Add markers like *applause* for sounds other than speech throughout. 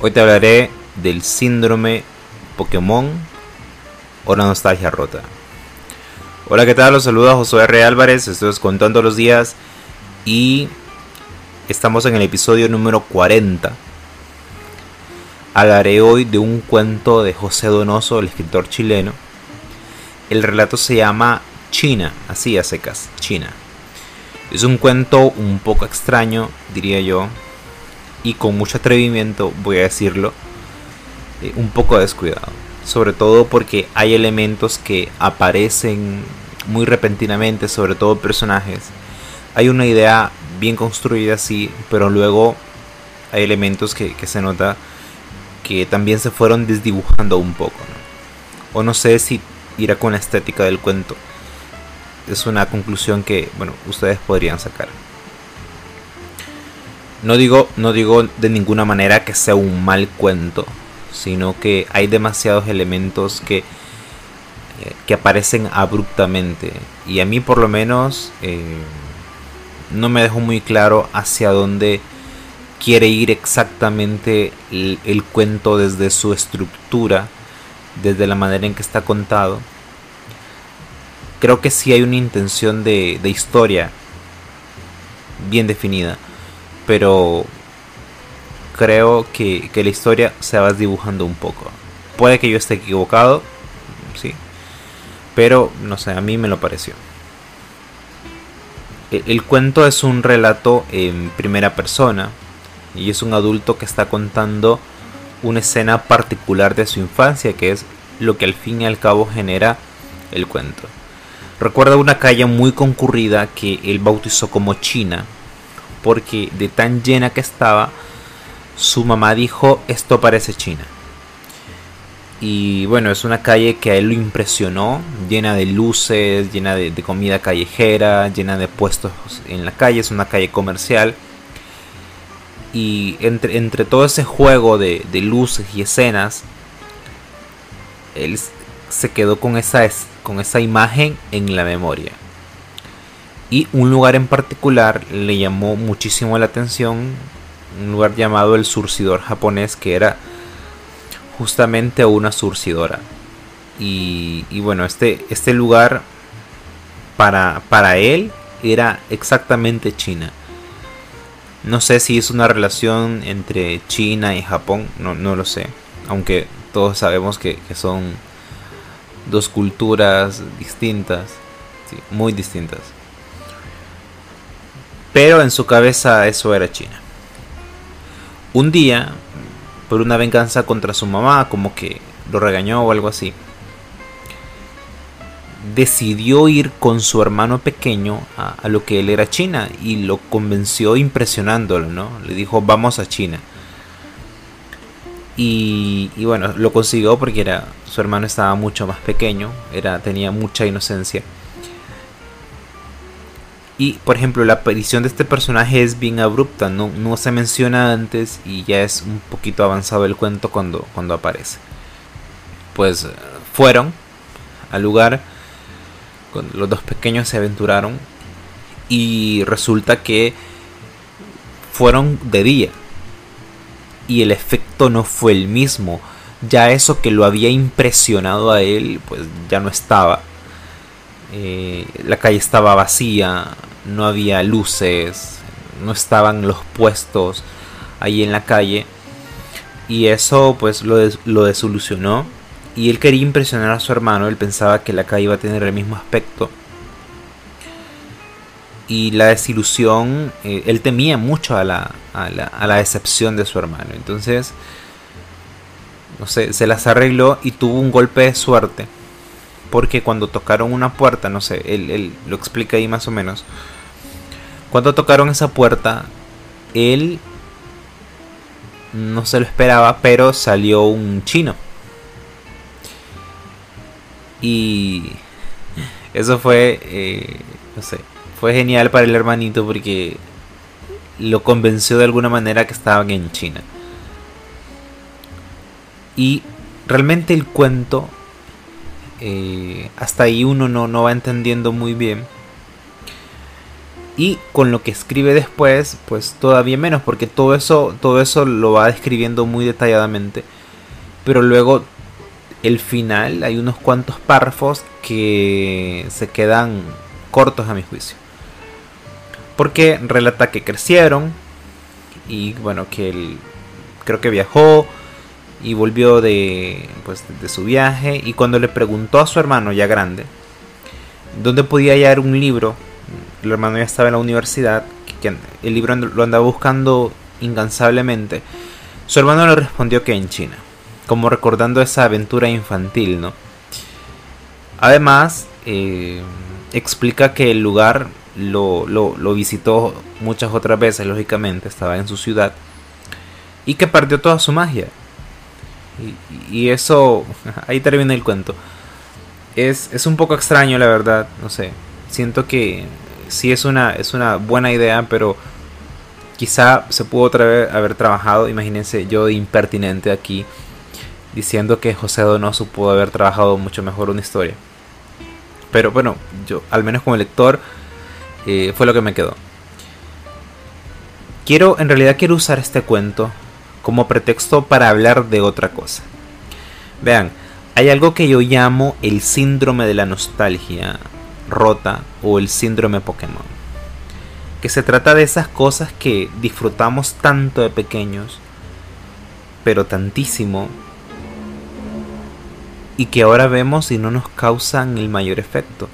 Hoy te hablaré del síndrome Pokémon o la nostalgia rota. Hola, ¿qué tal? Los saluda José R. Álvarez, estoy contando los días y estamos en el episodio número 40. Hablaré hoy de un cuento de José Donoso, el escritor chileno. El relato se llama China, así a secas, China. Es un cuento un poco extraño, diría yo, y con mucho atrevimiento, voy a decirlo, eh, un poco descuidado. Sobre todo porque hay elementos que aparecen muy repentinamente, sobre todo personajes. Hay una idea bien construida, sí, pero luego hay elementos que, se nota que también se fueron desdibujando un poco. O no sé si irá con la estética del cuento. Es una conclusión que, bueno, ustedes podrían sacar. No digo, no digo de ninguna manera que sea un mal cuento, sino que hay demasiados elementos que, eh, que aparecen abruptamente. Y a mí por lo menos eh, no me dejó muy claro hacia dónde quiere ir exactamente el, cuento desde su estructura, desde la manera en que está contado. Creo que sí hay una intención de, de historia bien definida pero creo que, la historia se va dibujando un poco. Puede que yo esté equivocado, sí, pero no sé, a mí me lo pareció. El, el cuento es un relato en primera persona y es un adulto que está contando una escena particular de su infancia, que es lo que al fin y al cabo genera el cuento. Recuerda una calle muy concurrida que él bautizó como China, porque de tan llena que estaba, su mamá dijo, esto parece China. Y bueno, es una calle que a él lo impresionó, llena de luces, llena de, comida callejera, llena de puestos en la calle, es una calle comercial. Y entre, entre todo ese juego de, de luces y escenas, él se quedó con esa, con esa imagen en la memoria. Y un lugar en particular le llamó muchísimo la atención, un lugar llamado el surcidor japonés, que era justamente una surcidora. Y, bueno, este, este lugar para, para él era exactamente China. No sé si es una relación entre China y Japón, no, lo sé. Aunque todos sabemos que, son dos culturas distintas, muy distintas. Pero en su cabeza eso era China. Un día, por una venganza contra su mamá, como que lo regañó o algo así, decidió ir con su hermano pequeño a, lo que él era China y lo convenció impresionándolo, ¿no? Le dijo, vamos a China. Y, y, bueno, lo consiguió porque era, su hermano estaba mucho más pequeño, era, tenía mucha inocencia. Y por ejemplo, la aparición de este personaje es bien abrupta, no, no se menciona antes y ya es un poquito avanzado el cuento cuando, cuando aparece. Pues eh, fueron al lugar, los dos pequeños se aventuraron y resulta que fueron de día y el efecto no fue el mismo. Ya eso que lo había impresionado a él, pues ya no estaba. Eh, la calle estaba vacía, no había luces, no estaban los puestos ahí en la calle. Y eso pues lo, lo desolucionó. Y él quería impresionar a su hermano, él pensaba que la calle iba a tener el mismo aspecto. Y la desilusión, eh, él temía mucho a la, a, la, a la decepción de su hermano. Entonces, no sé, se las arregló y tuvo un golpe de suerte. Porque cuando tocaron una puerta, no sé, él, lo explica ahí más o menos cuando tocaron esa puerta, él no se lo esperaba, pero salió un chino. Y eso fue, eh, no sé, fue genial para el hermanito porque lo convenció de alguna manera que estaban en China. Y realmente el cuento, eh, hasta ahí uno no, no va entendiendo muy bien Y con lo que escribe después, pues todavía menos, porque todo eso, todo eso lo va describiendo muy detalladamente. Pero luego el final hay unos cuantos párrafos que se quedan cortos a mi juicio. Porque relata que crecieron y bueno, que él creo que viajó y volvió de, pues, de su viaje y cuando le preguntó a su hermano ya grande dónde podía hallar un libro, el hermano ya estaba en la universidad, que el libro lo andaba buscando incansablemente, su hermano le respondió que en China como recordando esa aventura infantil, ¿no? Además, eh, explica que el lugar lo, visitó muchas otras veces, lógicamente, estaba en su ciudad, y que perdió toda su magia. Y, eso, *laughs* ahí termina el cuento. Es, es, un poco extraño, la verdad, no sé. Siento que sí es una, es una buena idea, pero quizá se pudo vez haber trabajado, imagínense yo de impertinente aquí diciendo que José Donoso pudo haber trabajado mucho mejor una historia. Pero bueno, yo al menos como lector eh, fue lo que me quedó. Quiero, en realidad quiero usar este cuento como pretexto para hablar de otra cosa. Vean, hay algo que yo llamo el síndrome de la nostalgia rota o el síndrome Pokémon. Que se trata de esas cosas que disfrutamos tanto de pequeños, pero tantísimo y que ahora vemos y no nos causan el mayor efecto.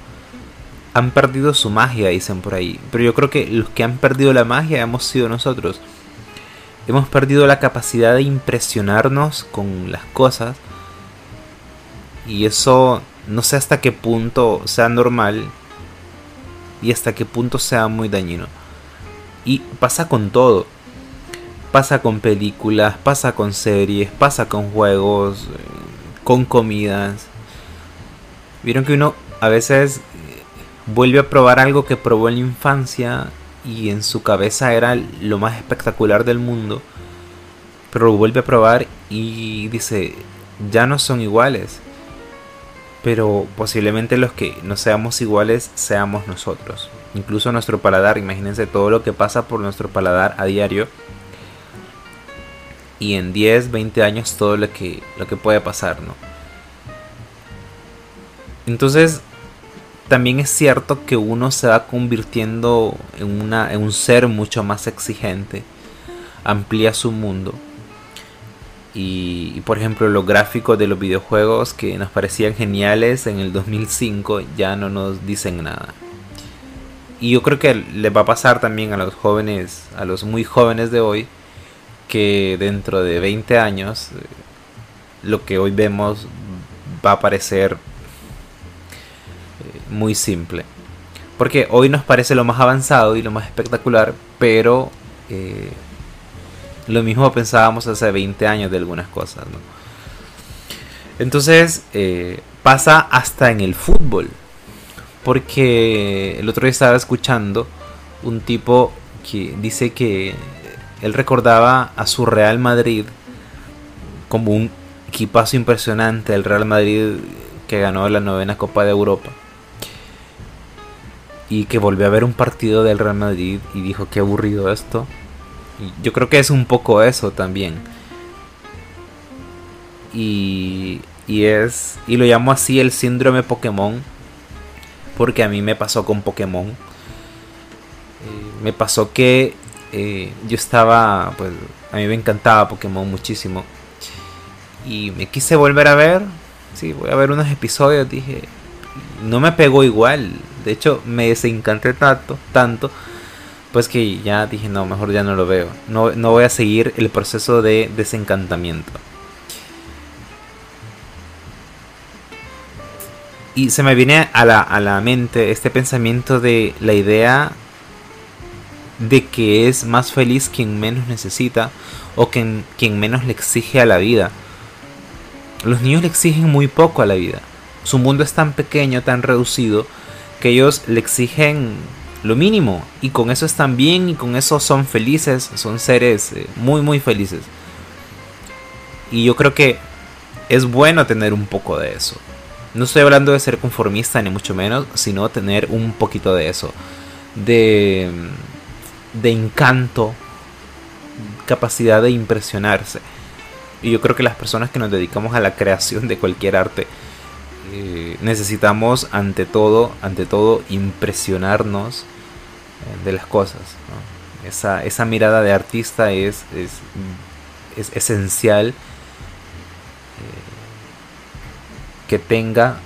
Han perdido su magia, dicen por ahí. Pero yo creo que los que han perdido la magia hemos sido nosotros. Hemos perdido la capacidad de impresionarnos con las cosas. Y eso no sé hasta qué punto sea normal y hasta qué punto sea muy dañino. Y pasa con todo. Pasa con películas, pasa con series, pasa con juegos, con comidas. Vieron que uno a veces vuelve a probar algo que probó en la infancia y en su cabeza era lo más espectacular del mundo, pero lo vuelve a probar y dice, ya no son iguales. Pero posiblemente los que no seamos iguales seamos nosotros. Incluso nuestro paladar, imagínense todo lo que pasa por nuestro paladar a diario y en 10, 20 años todo lo que, lo que puede pasar, ¿no? Entonces, también es cierto que uno se va convirtiendo en, una, en un ser mucho más exigente, amplía su mundo. Y, y, por ejemplo los gráficos de los videojuegos que nos parecían geniales en el 2005 ya no nos dicen nada. Y yo creo que les va a pasar también a los jóvenes, a los muy jóvenes de hoy, que dentro de 20 años eh, lo que hoy vemos va a parecer muy simple. Porque hoy nos parece lo más avanzado y lo más espectacular, pero eh, lo mismo pensábamos hace 20 años de algunas cosas. Entonces pasa hasta en el fútbol. Porque el otro día estaba escuchando un tipo que dice que él recordaba a su Real Madrid como un equipazo impresionante, el Real Madrid que ganó la novena Copa de Europa. Y que volvió a ver un partido del Real Madrid y dijo qué aburrido esto. Yo creo que es un poco eso también. Y, y es y lo llamo así el síndrome Pokémon porque a mí me pasó con Pokémon. Eh, me pasó que eh, yo estaba, pues a mí me encantaba Pokémon muchísimo. Y me quise volver a ver. Sí, voy a ver unos episodios. Dije, no me pegó igual. De hecho, me desencanté tanto, tanto. Pues que ya dije, no, mejor ya no lo veo. No, no voy a seguir el proceso de desencantamiento. Y se me viene a la, a la mente este pensamiento de la idea de que es más feliz quien menos necesita o quien, quien menos le exige a la vida. Los niños le exigen muy poco a la vida. Su mundo es tan pequeño, tan reducido, que ellos le exigen lo mínimo y con eso están bien y con eso son felices, son seres eh, muy muy felices. Y yo creo que es bueno tener un poco de eso. No estoy hablando de ser conformista ni mucho menos, sino tener un poquito de eso de, de encanto, capacidad de impresionarse. Y yo creo que las personas que nos dedicamos a la creación de cualquier arte eh, necesitamos ante todo, ante todo, impresionarnos eh, de las cosas. Esa, esa, mirada de artista es, es, es esencial eh, que tenga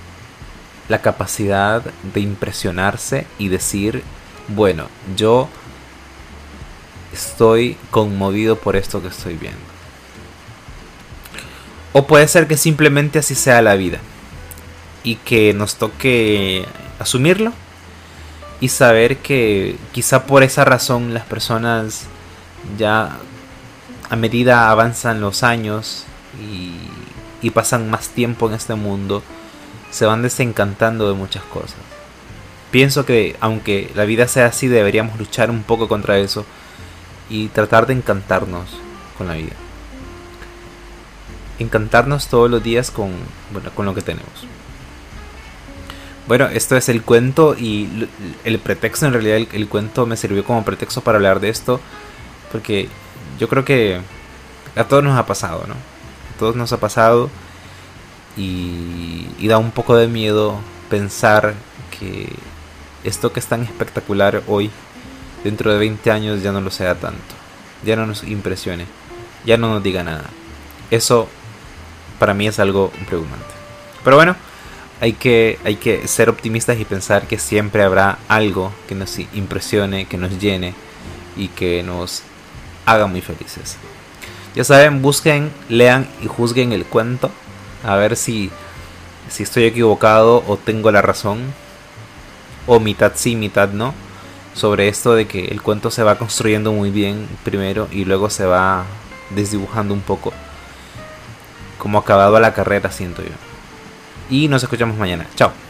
la capacidad de impresionarse y decir, bueno, yo estoy conmovido por esto que estoy viendo. O puede ser que simplemente así sea la vida y que nos toque asumirlo y saber que quizá por esa razón las personas ya a medida avanzan los años y, pasan más tiempo en este mundo, se van desencantando de muchas cosas. Pienso que aunque la vida sea así, deberíamos luchar un poco contra eso y tratar de encantarnos con la vida. Encantarnos todos los días con, bueno, con lo que tenemos. Bueno, esto es el cuento y el pretexto, en realidad el, cuento me sirvió como pretexto para hablar de esto, porque yo creo que a todos nos ha pasado, ¿no? A todos nos ha pasado y, y da un poco de miedo pensar que esto que es tan espectacular hoy, dentro de 20 años ya no lo sea tanto, ya no nos impresione, ya no nos diga nada. Eso para mí es algo preocupante. Pero bueno, hay que, hay que ser optimistas y pensar que siempre habrá algo que nos impresione, que nos llene y que nos haga muy felices. Ya saben, busquen, lean y juzguen el cuento. A ver si, si estoy equivocado o tengo la razón. O mitad sí, mitad no. Sobre esto de que el cuento se va construyendo muy bien primero y luego se va desdibujando un poco. Como acabado a la carrera, siento yo y nos escuchamos mañana. Chao.